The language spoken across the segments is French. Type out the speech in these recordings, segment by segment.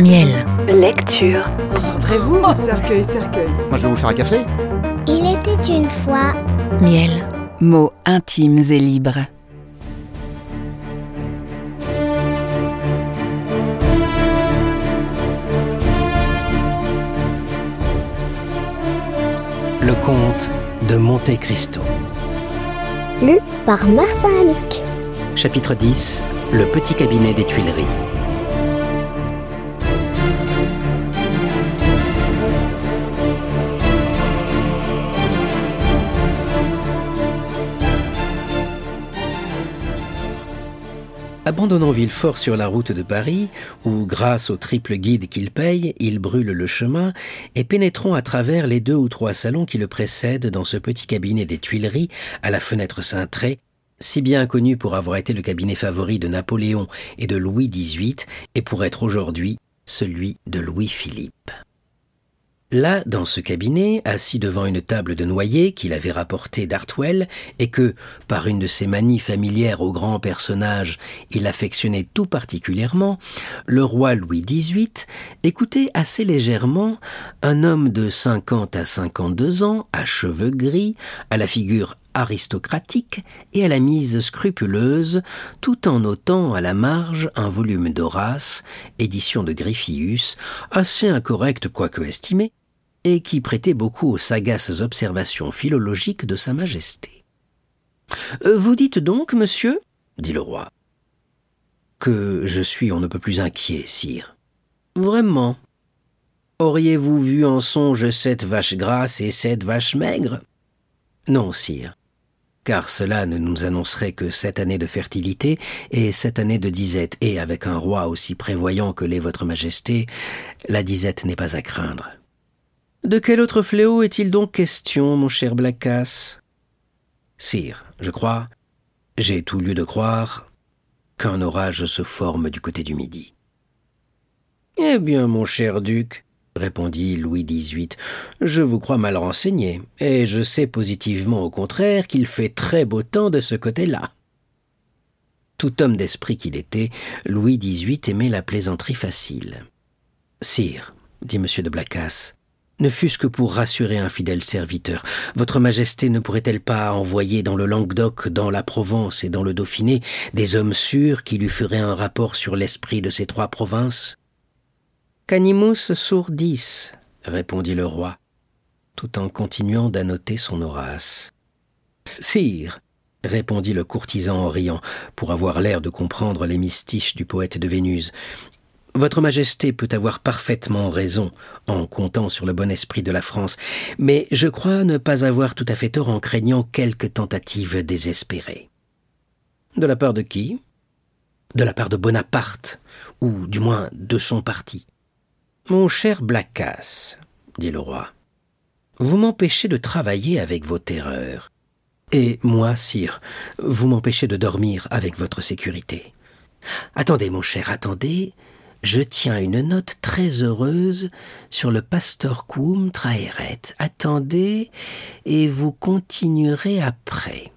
Miel. Lecture. Concentrez-vous, cercueil, cercueil. Moi, je vais vous faire un café. Il était une fois. Miel. Mots intimes et libres. Le comte de Monte Cristo. Lu par Martin Amic. Chapitre 10 Le petit cabinet des Tuileries. Abandonnant Villefort sur la route de Paris, où, grâce au triple guide qu'il paye, il brûle le chemin, et pénétrons à travers les deux ou trois salons qui le précèdent dans ce petit cabinet des Tuileries, à la fenêtre cintrée, si bien connu pour avoir été le cabinet favori de Napoléon et de Louis XVIII, et pour être aujourd'hui celui de Louis-Philippe. Là, dans ce cabinet, assis devant une table de noyer qu'il avait rapportée d'Artwell et que, par une de ses manies familières aux grands personnages, il affectionnait tout particulièrement, le roi Louis XVIII écoutait assez légèrement un homme de cinquante à cinquante-deux ans, à cheveux gris, à la figure aristocratique et à la mise scrupuleuse, tout en notant à la marge un volume d'Horace, édition de Griffius, assez incorrect quoique estimé, et qui prêtait beaucoup aux sagaces observations philologiques de Sa Majesté. Euh, Vous dites donc, monsieur, dit le roi, que je suis on ne peut plus inquiet, sire. Vraiment. Auriez-vous vu en songe cette vache grasse et cette vache maigre? Non, sire, car cela ne nous annoncerait que sept années de fertilité et sept années de disette, et avec un roi aussi prévoyant que l'est votre majesté, la disette n'est pas à craindre. De quel autre fléau est-il donc question, mon cher Blacas Sire, je crois, j'ai tout lieu de croire qu'un orage se forme du côté du Midi. Eh bien, mon cher duc, répondit Louis XVIII, je vous crois mal renseigné, et je sais positivement au contraire qu'il fait très beau temps de ce côté-là. Tout homme d'esprit qu'il était, Louis XVIII aimait la plaisanterie facile. Sire, dit M. de Blacas, ne fût-ce que pour rassurer un fidèle serviteur, Votre Majesté ne pourrait-elle pas envoyer dans le Languedoc, dans la Provence et dans le Dauphiné des hommes sûrs qui lui feraient un rapport sur l'esprit de ces trois provinces? Canimus sourdis, répondit le roi, tout en continuant d'annoter son Horace. Sire, répondit le courtisan en riant, pour avoir l'air de comprendre les mystiches du poète de Vénus, votre Majesté peut avoir parfaitement raison en comptant sur le bon esprit de la France, mais je crois ne pas avoir tout à fait tort en craignant quelque tentative désespérée. De la part de qui? De la part de Bonaparte, ou du moins de son parti. Mon cher Blacas, dit le roi, vous m'empêchez de travailler avec vos terreurs. Et moi, sire, vous m'empêchez de dormir avec votre sécurité. Attendez, mon cher, attendez, je tiens une note très heureuse sur le pastor quum traeret. Attendez, et vous continuerez après.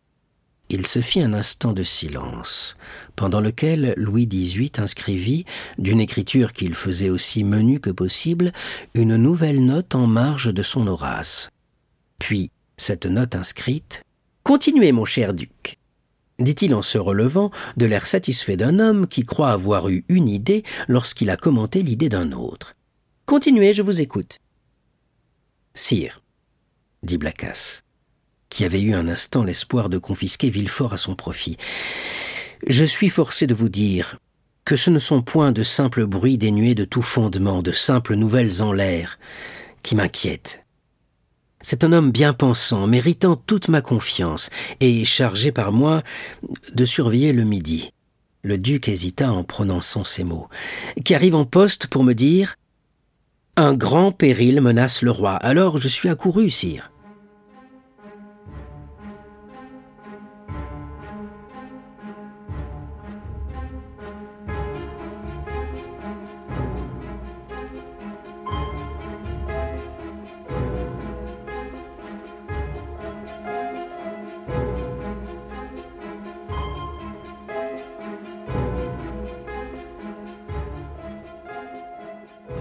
Il se fit un instant de silence, pendant lequel Louis XVIII inscrivit, d'une écriture qu'il faisait aussi menue que possible, une nouvelle note en marge de son Horace. Puis, cette note inscrite Continuez, mon cher duc dit-il en se relevant, de l'air satisfait d'un homme qui croit avoir eu une idée lorsqu'il a commenté l'idée d'un autre. Continuez, je vous écoute. Sire, dit Blacas, qui avait eu un instant l'espoir de confisquer Villefort à son profit, je suis forcé de vous dire que ce ne sont point de simples bruits dénués de tout fondement, de simples nouvelles en l'air, qui m'inquiètent. C'est un homme bien pensant, méritant toute ma confiance, et chargé par moi de surveiller le midi. Le duc hésita en prononçant ces mots, qui arrive en poste pour me dire Un grand péril menace le roi, alors je suis accouru, sire.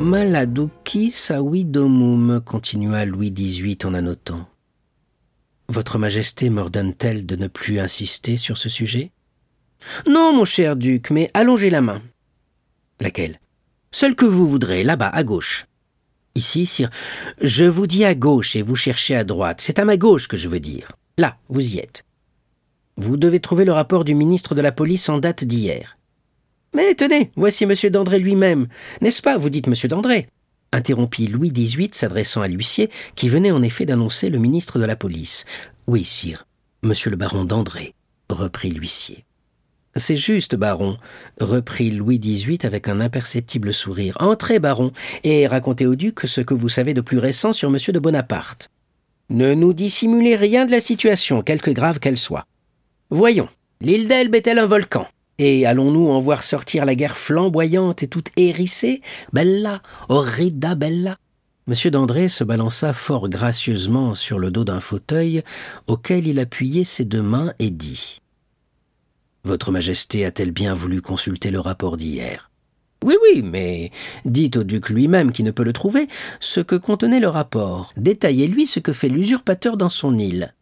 Maladuki continua Louis XVIII en annotant. Votre Majesté m'ordonne-t-elle de ne plus insister sur ce sujet? Non, mon cher duc, mais allongez la main. Laquelle? Celle que vous voudrez, là-bas, à gauche. Ici, sire. Je vous dis à gauche et vous cherchez à droite. C'est à ma gauche que je veux dire. Là, vous y êtes. Vous devez trouver le rapport du ministre de la police en date d'hier. Mais tenez, voici M. Dandré lui-même. N'est-ce pas, vous dites M. Dandré? Interrompit Louis XVIII s'adressant à l'huissier, qui venait en effet d'annoncer le ministre de la police. Oui, sire, monsieur le baron d'André, reprit l'huissier. C'est juste, baron, reprit Louis XVIII avec un imperceptible sourire. Entrez, baron, et racontez au duc ce que vous savez de plus récent sur monsieur de Bonaparte. Ne nous dissimulez rien de la situation, quelque grave qu'elle soit. Voyons, l'île d'Elbe est-elle un volcan? Et allons-nous en voir sortir la guerre flamboyante et toute hérissée? Bella, horrida bella Monsieur d'André se balança fort gracieusement sur le dos d'un fauteuil auquel il appuyait ses deux mains et dit votre Majesté a-t-elle bien voulu consulter le rapport d'hier? Oui, oui, mais dites au duc lui-même qui ne peut le trouver ce que contenait le rapport. Détaillez-lui ce que fait l'usurpateur dans son île.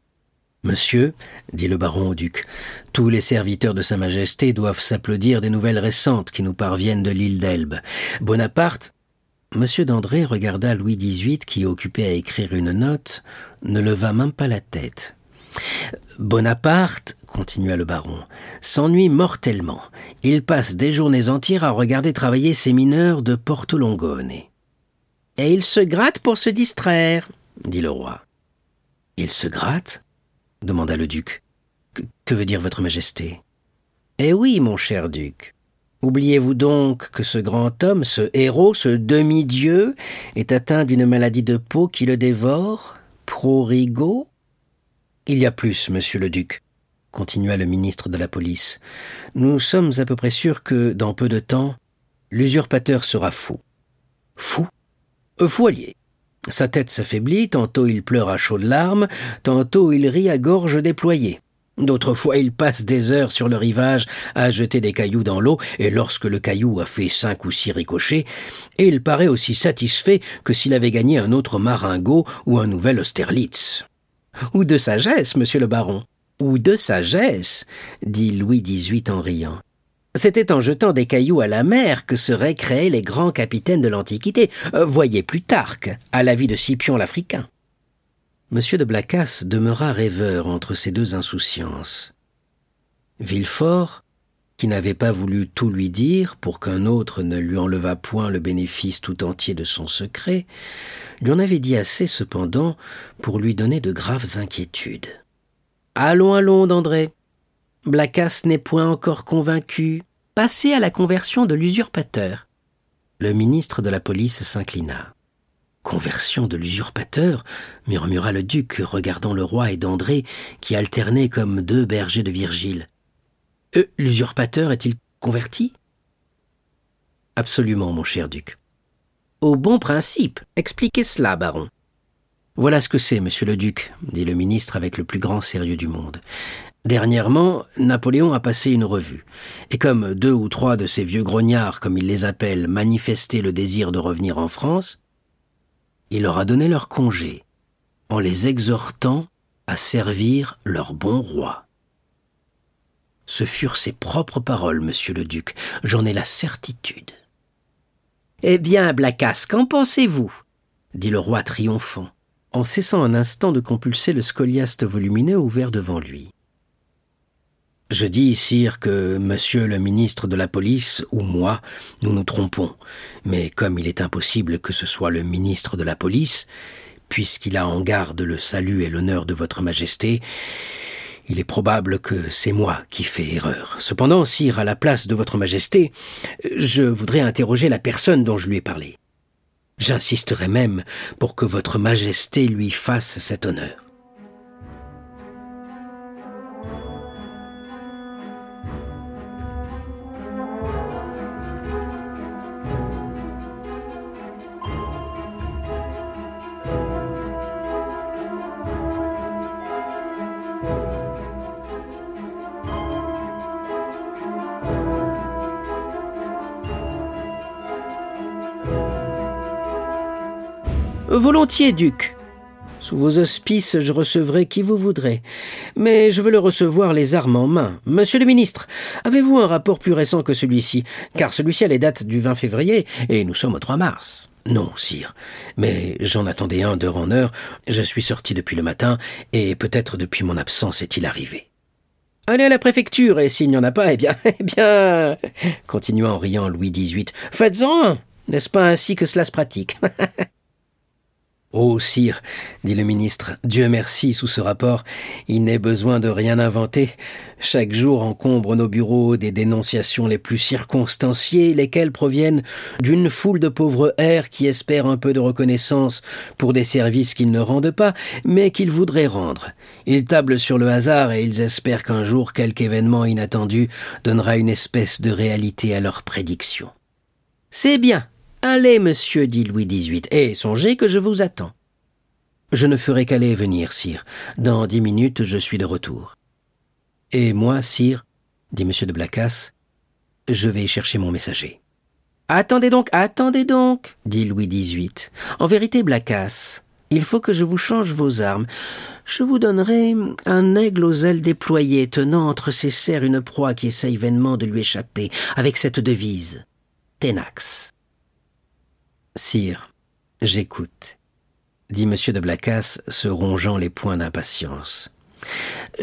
Monsieur, dit le baron au duc, tous les serviteurs de Sa Majesté doivent s'applaudir des nouvelles récentes qui nous parviennent de l'île d'Elbe. Bonaparte. Monsieur d'André regarda Louis XVIII qui, occupé à écrire une note, ne leva même pas la tête. Bonaparte, continua le baron, s'ennuie mortellement. Il passe des journées entières à regarder travailler ses mineurs de Porto Longone. Et il se gratte pour se distraire, dit le roi. Il se gratte demanda le duc. Que, veut dire votre majesté? Eh oui, mon cher duc. Oubliez-vous donc que ce grand homme, ce héros, ce demi-dieu, est atteint d'une maladie de peau qui le dévore? Prorigo il y a plus, monsieur le duc, continua le ministre de la police. Nous sommes à peu près sûrs que, dans peu de temps, l'usurpateur sera fou. Fou? Euh, Fou. Sa tête s'affaiblit, tantôt il pleure à chaudes larmes, tantôt il rit à gorge déployée. D'autres fois, il passe des heures sur le rivage à jeter des cailloux dans l'eau, et lorsque le caillou a fait cinq ou six ricochets, il paraît aussi satisfait que s'il avait gagné un autre maringot ou un nouvel Austerlitz. Ou de sagesse, monsieur le baron. Ou de sagesse, dit Louis XVIII en riant. C'était en jetant des cailloux à la mer que seraient créés les grands capitaines de l'Antiquité. Euh, voyez Plutarque, à la vie de Scipion l'Africain. Monsieur de Blacas demeura rêveur entre ces deux insouciances. Villefort, qui n'avait pas voulu tout lui dire pour qu'un autre ne lui enlevât point le bénéfice tout entier de son secret, lui en avait dit assez cependant pour lui donner de graves inquiétudes. Allons, allons, d'André. Blacas n'est point encore convaincu. Passez à la conversion de l'usurpateur. Le ministre de la police s'inclina. Conversion de l'usurpateur murmura le duc, regardant le roi et d'André, qui alternaient comme deux bergers de Virgile. Euh, l'usurpateur est-il converti? Absolument, mon cher duc. Au bon principe. Expliquez cela, baron. Voilà ce que c'est, monsieur le duc, dit le ministre avec le plus grand sérieux du monde. Dernièrement, Napoléon a passé une revue, et comme deux ou trois de ces vieux grognards, comme il les appelle, manifestaient le désir de revenir en France, il leur a donné leur congé, en les exhortant à servir leur bon roi. Ce furent ses propres paroles, monsieur le duc, j'en ai la certitude. Eh bien, Blacas, qu'en pensez-vous? dit le roi triomphant, en cessant un instant de compulser le scoliaste volumineux ouvert devant lui. Je dis, sire, que monsieur le ministre de la police ou moi, nous nous trompons, mais comme il est impossible que ce soit le ministre de la police, puisqu'il a en garde le salut et l'honneur de votre majesté, il est probable que c'est moi qui fais erreur. Cependant, sire, à la place de votre majesté, je voudrais interroger la personne dont je lui ai parlé. J'insisterai même pour que votre majesté lui fasse cet honneur. Volontiers, duc. Sous vos auspices, je recevrai qui vous voudrez. Mais je veux le recevoir les armes en main. Monsieur le ministre, avez-vous un rapport plus récent que celui-ci? Car celui-ci a les dates du 20 février et nous sommes au 3 mars. Non, sire. Mais j'en attendais un d'heure en heure. Je suis sorti depuis le matin et peut-être depuis mon absence est-il arrivé. Allez à la préfecture, et s'il n'y en a pas, eh bien, eh bien, continua en riant Louis XVIII, faites-en un. N'est-ce pas ainsi que cela se pratique? Oh, sire, dit le ministre, Dieu merci, sous ce rapport, il n'est besoin de rien inventer. Chaque jour encombre nos bureaux des dénonciations les plus circonstanciées, lesquelles proviennent d'une foule de pauvres airs qui espèrent un peu de reconnaissance pour des services qu'ils ne rendent pas, mais qu'ils voudraient rendre. Ils tablent sur le hasard et ils espèrent qu'un jour quelque événement inattendu donnera une espèce de réalité à leurs prédictions. C'est bien, Allez, monsieur, dit Louis XVIII, et songez que je vous attends. Je ne ferai qu'aller et venir, sire. Dans dix minutes, je suis de retour. Et moi, sire, dit monsieur de Blacas, je vais chercher mon messager. Attendez donc, attendez donc, dit Louis XVIII. En vérité, Blacas, il faut que je vous change vos armes. Je vous donnerai un aigle aux ailes déployées, tenant entre ses serres une proie qui essaye vainement de lui échapper, avec cette devise. Tenax. Sire, j'écoute, dit M. de Blacas, se rongeant les poings d'impatience.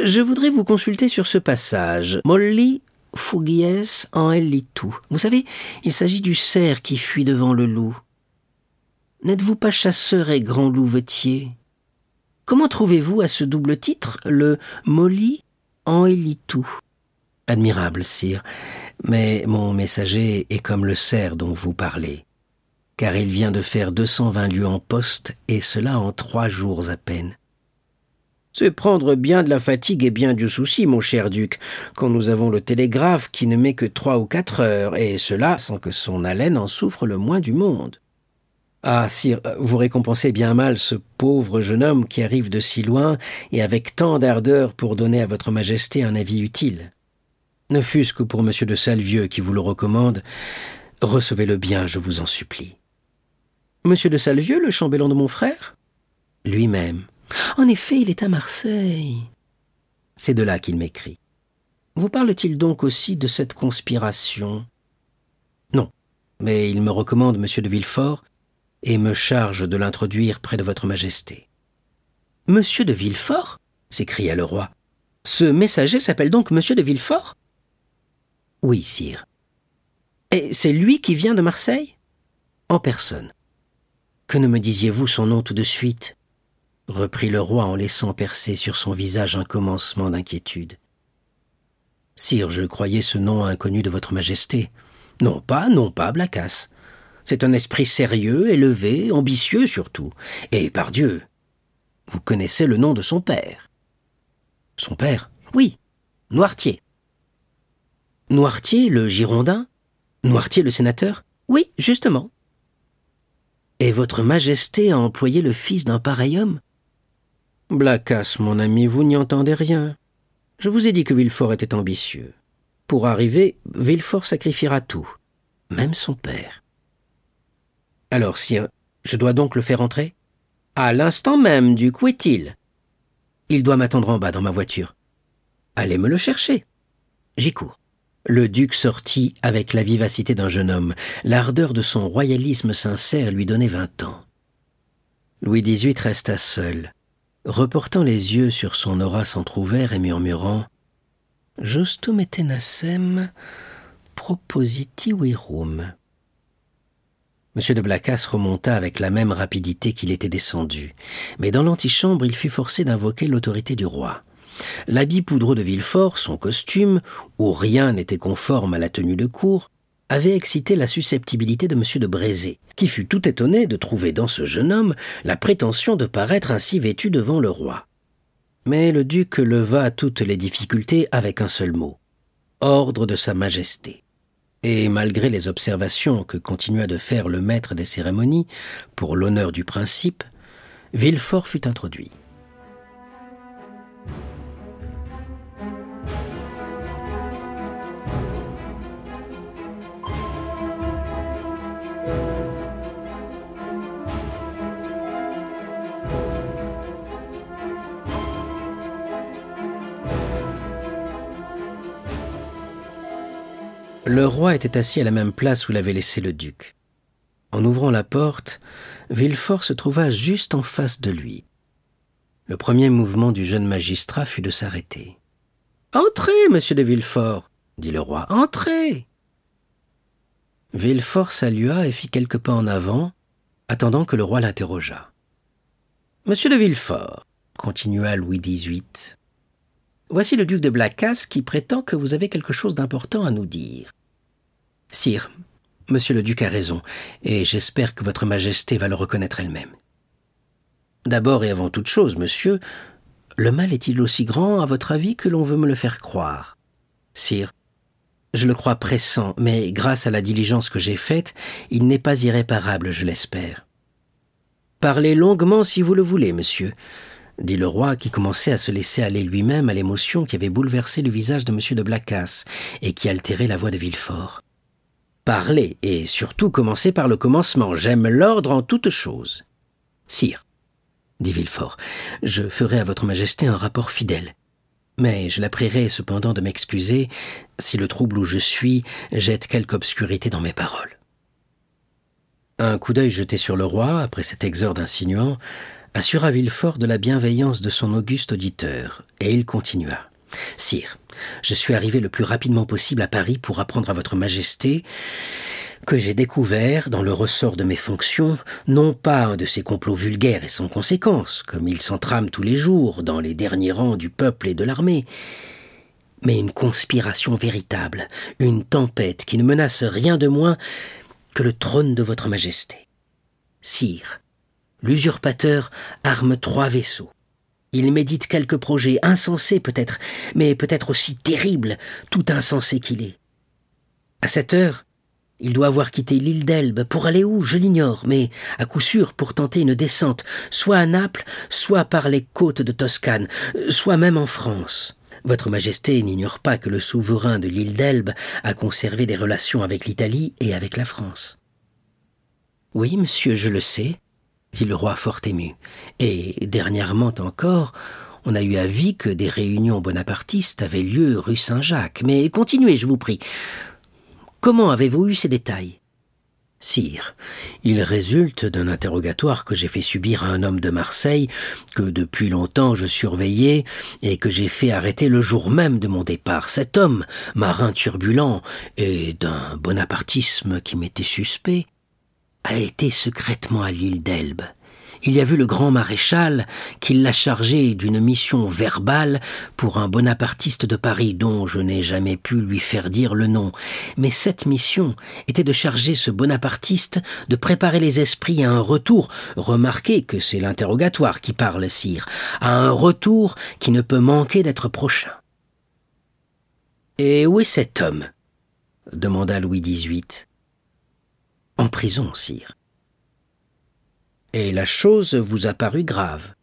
Je voudrais vous consulter sur ce passage. Molli fugies en ellitu. Vous savez, il s'agit du cerf qui fuit devant le loup. N'êtes-vous pas chasseur et grand louvetier? Comment trouvez-vous à ce double titre le molli en ellitu Admirable, sire, mais mon messager est comme le cerf dont vous parlez car il vient de faire deux cent vingt lieues en poste, et cela en trois jours à peine. C'est prendre bien de la fatigue et bien du souci, mon cher duc, quand nous avons le télégraphe qui ne met que trois ou quatre heures, et cela sans que son haleine en souffre le moins du monde. Ah, sire, vous récompensez bien mal ce pauvre jeune homme qui arrive de si loin et avec tant d'ardeur pour donner à votre majesté un avis utile. Ne fût-ce que pour monsieur de Salvieux qui vous le recommande, recevez-le bien, je vous en supplie. Monsieur de Salvieux, le chambellan de mon frère? Lui-même. En effet, il est à Marseille. C'est de là qu'il m'écrit. Vous parle-t-il donc aussi de cette conspiration? Non, mais il me recommande monsieur de Villefort et me charge de l'introduire près de votre majesté. Monsieur de Villefort? s'écria le roi. Ce messager s'appelle donc monsieur de Villefort? Oui, sire. Et c'est lui qui vient de Marseille? En personne. Que ne me disiez-vous son nom tout de suite? reprit le roi en laissant percer sur son visage un commencement d'inquiétude. Sire, je croyais ce nom inconnu de votre majesté. Non pas, non pas, Blacas. C'est un esprit sérieux, élevé, ambitieux surtout. Et par Dieu, vous connaissez le nom de son père. Son père? Oui, Noirtier. Noirtier, le Girondin? Noirtier, le sénateur? Oui, justement. Et votre majesté a employé le fils d'un pareil homme Blacas, mon ami, vous n'y entendez rien. Je vous ai dit que Villefort était ambitieux. Pour arriver, Villefort sacrifiera tout, même son père. Alors, sire, je dois donc le faire entrer? À l'instant même, duc, où est-il? Il doit m'attendre en bas dans ma voiture. Allez me le chercher. J'y cours. Le duc sortit avec la vivacité d'un jeune homme. L'ardeur de son royalisme sincère lui donnait vingt ans. Louis XVIII resta seul, reportant les yeux sur son aura entr'ouvert et murmurant Justum etenasem propositi virum. M. de Blacas remonta avec la même rapidité qu'il était descendu, mais dans l'antichambre il fut forcé d'invoquer l'autorité du roi. L'habit poudreux de Villefort, son costume, où rien n'était conforme à la tenue de cour, avait excité la susceptibilité de M. de Brézé, qui fut tout étonné de trouver dans ce jeune homme la prétention de paraître ainsi vêtu devant le roi. Mais le duc leva toutes les difficultés avec un seul mot ordre de Sa Majesté. Et malgré les observations que continua de faire le maître des cérémonies, pour l'honneur du principe, Villefort fut introduit. Le roi était assis à la même place où l'avait laissé le duc. En ouvrant la porte, Villefort se trouva juste en face de lui. Le premier mouvement du jeune magistrat fut de s'arrêter. Entrez, monsieur de Villefort, dit le roi, entrez. Villefort salua et fit quelques pas en avant, attendant que le roi l'interrogeât. Monsieur de Villefort, continua Louis XVIII, voici le duc de Blacas qui prétend que vous avez quelque chose d'important à nous dire. Sire, monsieur le duc a raison, et j'espère que votre majesté va le reconnaître elle-même. D'abord et avant toute chose, monsieur, le mal est-il aussi grand, à votre avis, que l'on veut me le faire croire? Sire, je le crois pressant, mais grâce à la diligence que j'ai faite, il n'est pas irréparable, je l'espère. Parlez longuement si vous le voulez, monsieur, dit le roi qui commençait à se laisser aller lui-même à l'émotion qui avait bouleversé le visage de monsieur de Blacas et qui altérait la voix de Villefort. Parlez, et surtout commencez par le commencement. J'aime l'ordre en toutes choses. Sire, dit Villefort, je ferai à votre majesté un rapport fidèle. Mais je la prierai cependant de m'excuser si le trouble où je suis jette quelque obscurité dans mes paroles. Un coup d'œil jeté sur le roi, après cet exorde insinuant, assura Villefort de la bienveillance de son auguste auditeur, et il continua. Sire, je suis arrivé le plus rapidement possible à Paris pour apprendre à votre majesté que j'ai découvert, dans le ressort de mes fonctions, non pas un de ces complots vulgaires et sans conséquences, comme ils s'entrament tous les jours dans les derniers rangs du peuple et de l'armée, mais une conspiration véritable, une tempête qui ne menace rien de moins que le trône de votre majesté. Sire, l'usurpateur arme trois vaisseaux. Il médite quelques projets insensés peut-être, mais peut-être aussi terribles, tout insensé qu'il est. À cette heure, il doit avoir quitté l'île d'Elbe pour aller où, je l'ignore, mais à coup sûr pour tenter une descente, soit à Naples, soit par les côtes de Toscane, soit même en France. Votre Majesté n'ignore pas que le souverain de l'île d'Elbe a conservé des relations avec l'Italie et avec la France. Oui, monsieur, je le sais, dit le roi fort ému. Et dernièrement encore, on a eu avis que des réunions bonapartistes avaient lieu rue Saint-Jacques. Mais continuez, je vous prie. Comment avez-vous eu ces détails? Sire, il résulte d'un interrogatoire que j'ai fait subir à un homme de Marseille, que depuis longtemps je surveillais, et que j'ai fait arrêter le jour même de mon départ. Cet homme, marin turbulent, et d'un bonapartisme qui m'était suspect, a été secrètement à l'île d'Elbe. Il y a vu le grand maréchal qui l'a chargé d'une mission verbale pour un bonapartiste de Paris dont je n'ai jamais pu lui faire dire le nom. Mais cette mission était de charger ce bonapartiste de préparer les esprits à un retour. Remarquez que c'est l'interrogatoire qui parle, sire, à un retour qui ne peut manquer d'être prochain. Et où est cet homme? demanda Louis XVIII. En prison, sire. Et la chose vous a paru grave.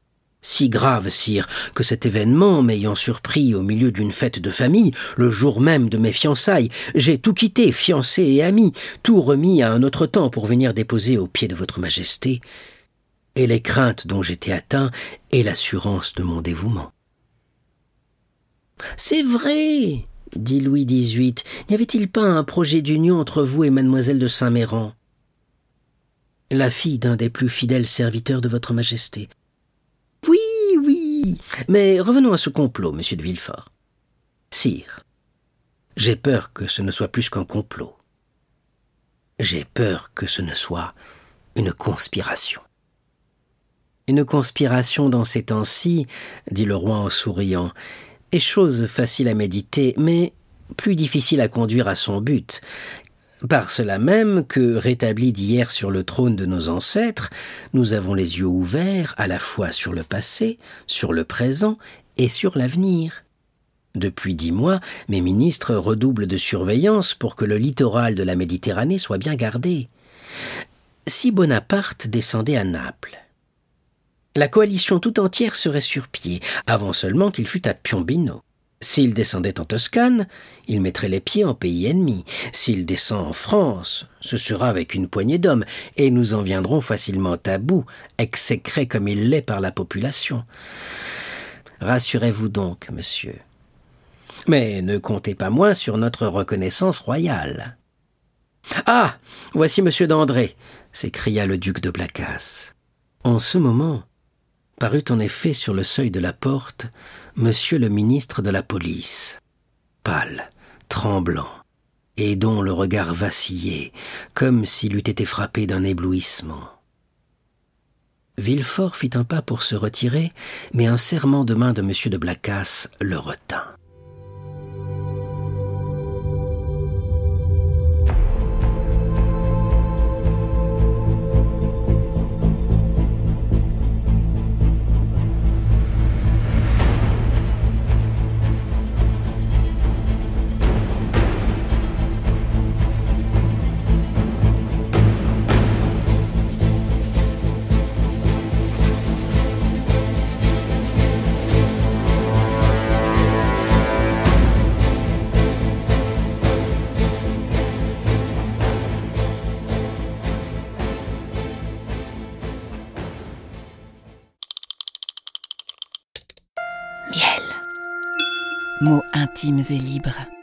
Si grave, sire, que cet événement m'ayant surpris au milieu d'une fête de famille, le jour même de mes fiançailles, j'ai tout quitté, fiancé et ami, tout remis à un autre temps pour venir déposer aux pieds de votre majesté, et les craintes dont j'étais atteint et l'assurance de mon dévouement. C'est vrai, dit Louis XVIII, n'y avait-il pas un projet d'union entre vous et mademoiselle de Saint-Méran? La fille d'un des plus fidèles serviteurs de votre majesté. Oui, oui. Mais revenons à ce complot, monsieur de Villefort. Sire, j'ai peur que ce ne soit plus qu'un complot. J'ai peur que ce ne soit une conspiration. Une conspiration dans ces temps-ci, dit le roi en souriant, est chose facile à méditer, mais plus difficile à conduire à son but, par cela même que, rétablis d'hier sur le trône de nos ancêtres, nous avons les yeux ouverts à la fois sur le passé, sur le présent et sur l'avenir. Depuis dix mois, mes ministres redoublent de surveillance pour que le littoral de la Méditerranée soit bien gardé. Si Bonaparte descendait à Naples, la coalition tout entière serait sur pied, avant seulement qu'il fût à Piombino. S'il descendait en Toscane, il mettrait les pieds en pays ennemi. S'il descend en France, ce sera avec une poignée d'hommes, et nous en viendrons facilement à bout, exécré comme il l'est par la population. Rassurez-vous donc, monsieur. Mais ne comptez pas moins sur notre reconnaissance royale. Ah. Voici monsieur d'André, s'écria le duc de Blacas. En ce moment, parut en effet sur le seuil de la porte monsieur le ministre de la police, pâle, tremblant, et dont le regard vacillait, comme s'il eût été frappé d'un éblouissement. Villefort fit un pas pour se retirer, mais un serrement de main de M. de Blacas le retint. Et libres.